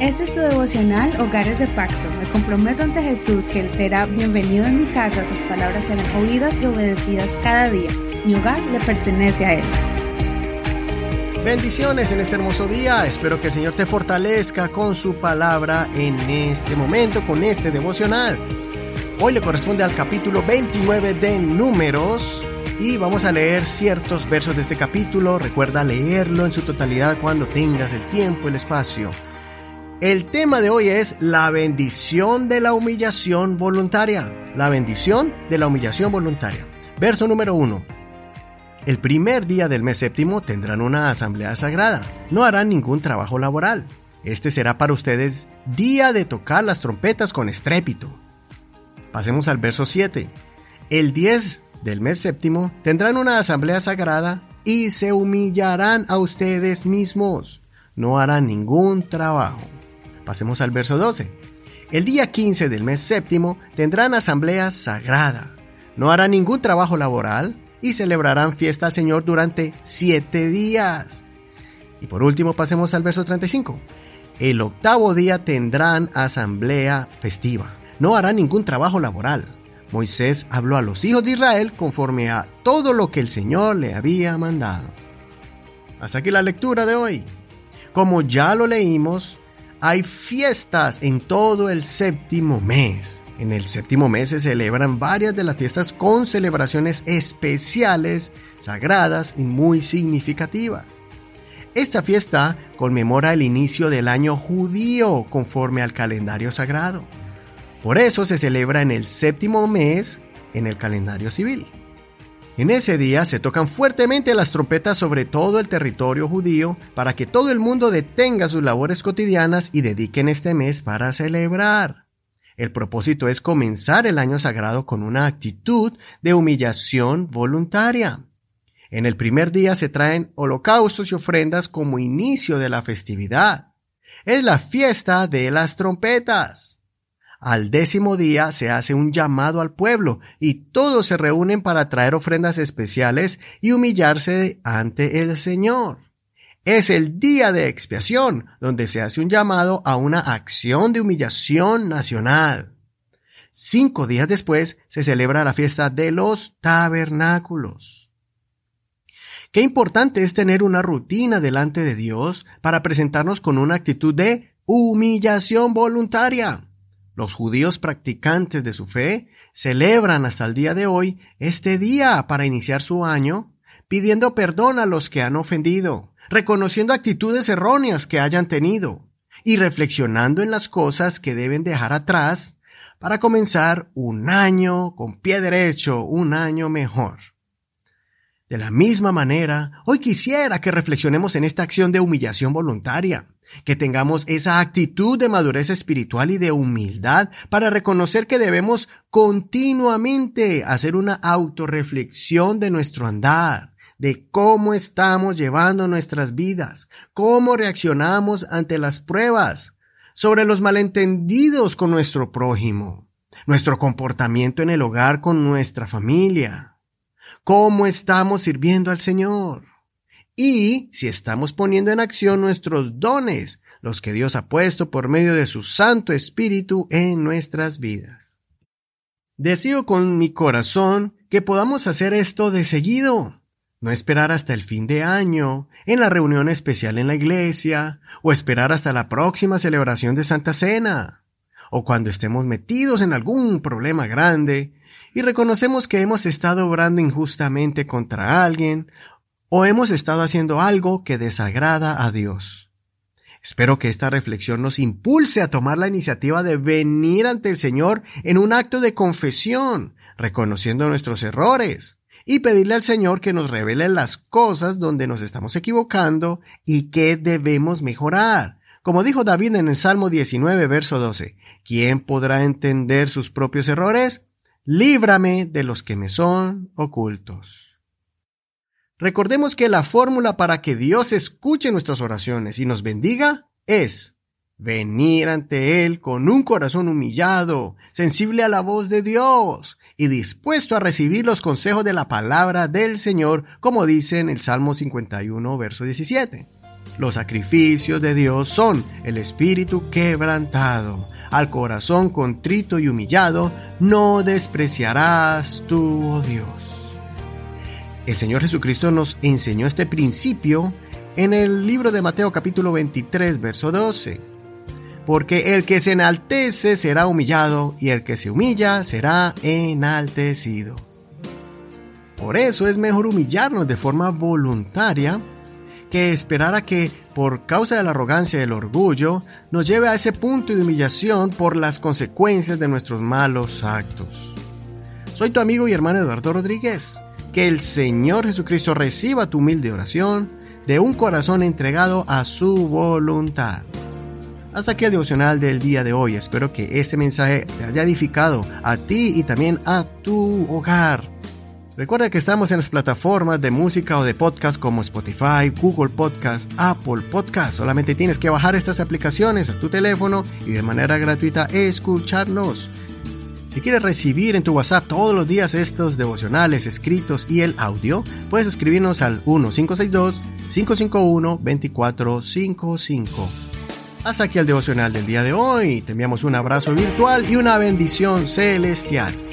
Este es tu devocional Hogares de Pacto. Me comprometo ante Jesús que Él será bienvenido en mi casa, sus palabras serán oídas y obedecidas cada día. Mi hogar le pertenece a Él. Bendiciones en este hermoso día. Espero que el Señor te fortalezca con su palabra en este momento, con este devocional. Hoy le corresponde al capítulo 29 de Números y vamos a leer ciertos versos de este capítulo. Recuerda leerlo en su totalidad cuando tengas el tiempo, el espacio. El tema de hoy es la bendición de la humillación voluntaria. La bendición de la humillación voluntaria. Verso número 1. El primer día del mes séptimo tendrán una asamblea sagrada. No harán ningún trabajo laboral. Este será para ustedes día de tocar las trompetas con estrépito. Pasemos al verso 7. El 10 del mes séptimo tendrán una asamblea sagrada y se humillarán a ustedes mismos. No harán ningún trabajo. Pasemos al verso 12. El día 15 del mes séptimo tendrán asamblea sagrada. No harán ningún trabajo laboral y celebrarán fiesta al Señor durante siete días. Y por último pasemos al verso 35. El octavo día tendrán asamblea festiva. No harán ningún trabajo laboral. Moisés habló a los hijos de Israel conforme a todo lo que el Señor le había mandado. Hasta aquí la lectura de hoy. Como ya lo leímos, hay fiestas en todo el séptimo mes. En el séptimo mes se celebran varias de las fiestas con celebraciones especiales, sagradas y muy significativas. Esta fiesta conmemora el inicio del año judío conforme al calendario sagrado. Por eso se celebra en el séptimo mes en el calendario civil. En ese día se tocan fuertemente las trompetas sobre todo el territorio judío para que todo el mundo detenga sus labores cotidianas y dediquen este mes para celebrar. El propósito es comenzar el año sagrado con una actitud de humillación voluntaria. En el primer día se traen holocaustos y ofrendas como inicio de la festividad. Es la fiesta de las trompetas. Al décimo día se hace un llamado al pueblo y todos se reúnen para traer ofrendas especiales y humillarse ante el Señor. Es el día de expiación, donde se hace un llamado a una acción de humillación nacional. Cinco días después se celebra la fiesta de los tabernáculos. Qué importante es tener una rutina delante de Dios para presentarnos con una actitud de humillación voluntaria. Los judíos practicantes de su fe celebran hasta el día de hoy este día para iniciar su año, pidiendo perdón a los que han ofendido, reconociendo actitudes erróneas que hayan tenido y reflexionando en las cosas que deben dejar atrás para comenzar un año con pie derecho, un año mejor. De la misma manera, hoy quisiera que reflexionemos en esta acción de humillación voluntaria, que tengamos esa actitud de madurez espiritual y de humildad para reconocer que debemos continuamente hacer una autorreflexión de nuestro andar, de cómo estamos llevando nuestras vidas, cómo reaccionamos ante las pruebas, sobre los malentendidos con nuestro prójimo, nuestro comportamiento en el hogar con nuestra familia, cómo estamos sirviendo al Señor y si estamos poniendo en acción nuestros dones, los que Dios ha puesto por medio de su Santo Espíritu en nuestras vidas. Deseo con mi corazón que podamos hacer esto de seguido, no esperar hasta el fin de año, en la reunión especial en la iglesia, o esperar hasta la próxima celebración de Santa Cena, o cuando estemos metidos en algún problema grande y reconocemos que hemos estado obrando injustamente contra alguien o hemos estado haciendo algo que desagrada a Dios. Espero que esta reflexión nos impulse a tomar la iniciativa de venir ante el Señor en un acto de confesión, reconociendo nuestros errores, y pedirle al Señor que nos revele las cosas donde nos estamos equivocando y que debemos mejorar. Como dijo David en el Salmo 19, verso 12, ¿quién podrá entender sus propios errores? líbrame de los que me son ocultos. Recordemos que la fórmula para que Dios escuche nuestras oraciones y nos bendiga es venir ante Él con un corazón humillado, sensible a la voz de Dios y dispuesto a recibir los consejos de la palabra del Señor, como dice en el Salmo 51, verso 17. Los sacrificios de Dios son el espíritu quebrantado. Al corazón contrito y humillado no despreciarás tú, oh Dios. El Señor Jesucristo nos enseñó este principio en el libro de Mateo capítulo 23, verso 12. Porque el que se enaltece será humillado y el que se humilla será enaltecido. Por eso es mejor humillarnos de forma voluntaria que esperar a que, por causa de la arrogancia y el orgullo, nos lleve a ese punto de humillación por las consecuencias de nuestros malos actos. Soy tu amigo y hermano Eduardo Rodríguez. Que el Señor Jesucristo reciba tu humilde oración de un corazón entregado a su voluntad. Hasta aquí el devocional del día de hoy. Espero que este mensaje te haya edificado a ti y también a tu hogar. Recuerda que estamos en las plataformas de música o de podcast como Spotify, Google Podcast, Apple Podcast. Solamente tienes que bajar estas aplicaciones a tu teléfono y de manera gratuita escucharnos. Si quieres recibir en tu WhatsApp todos los días estos devocionales escritos y el audio, puedes escribirnos al 1562-551-2455. Hasta aquí el devocional del día de hoy. Te enviamos un abrazo virtual y una bendición celestial.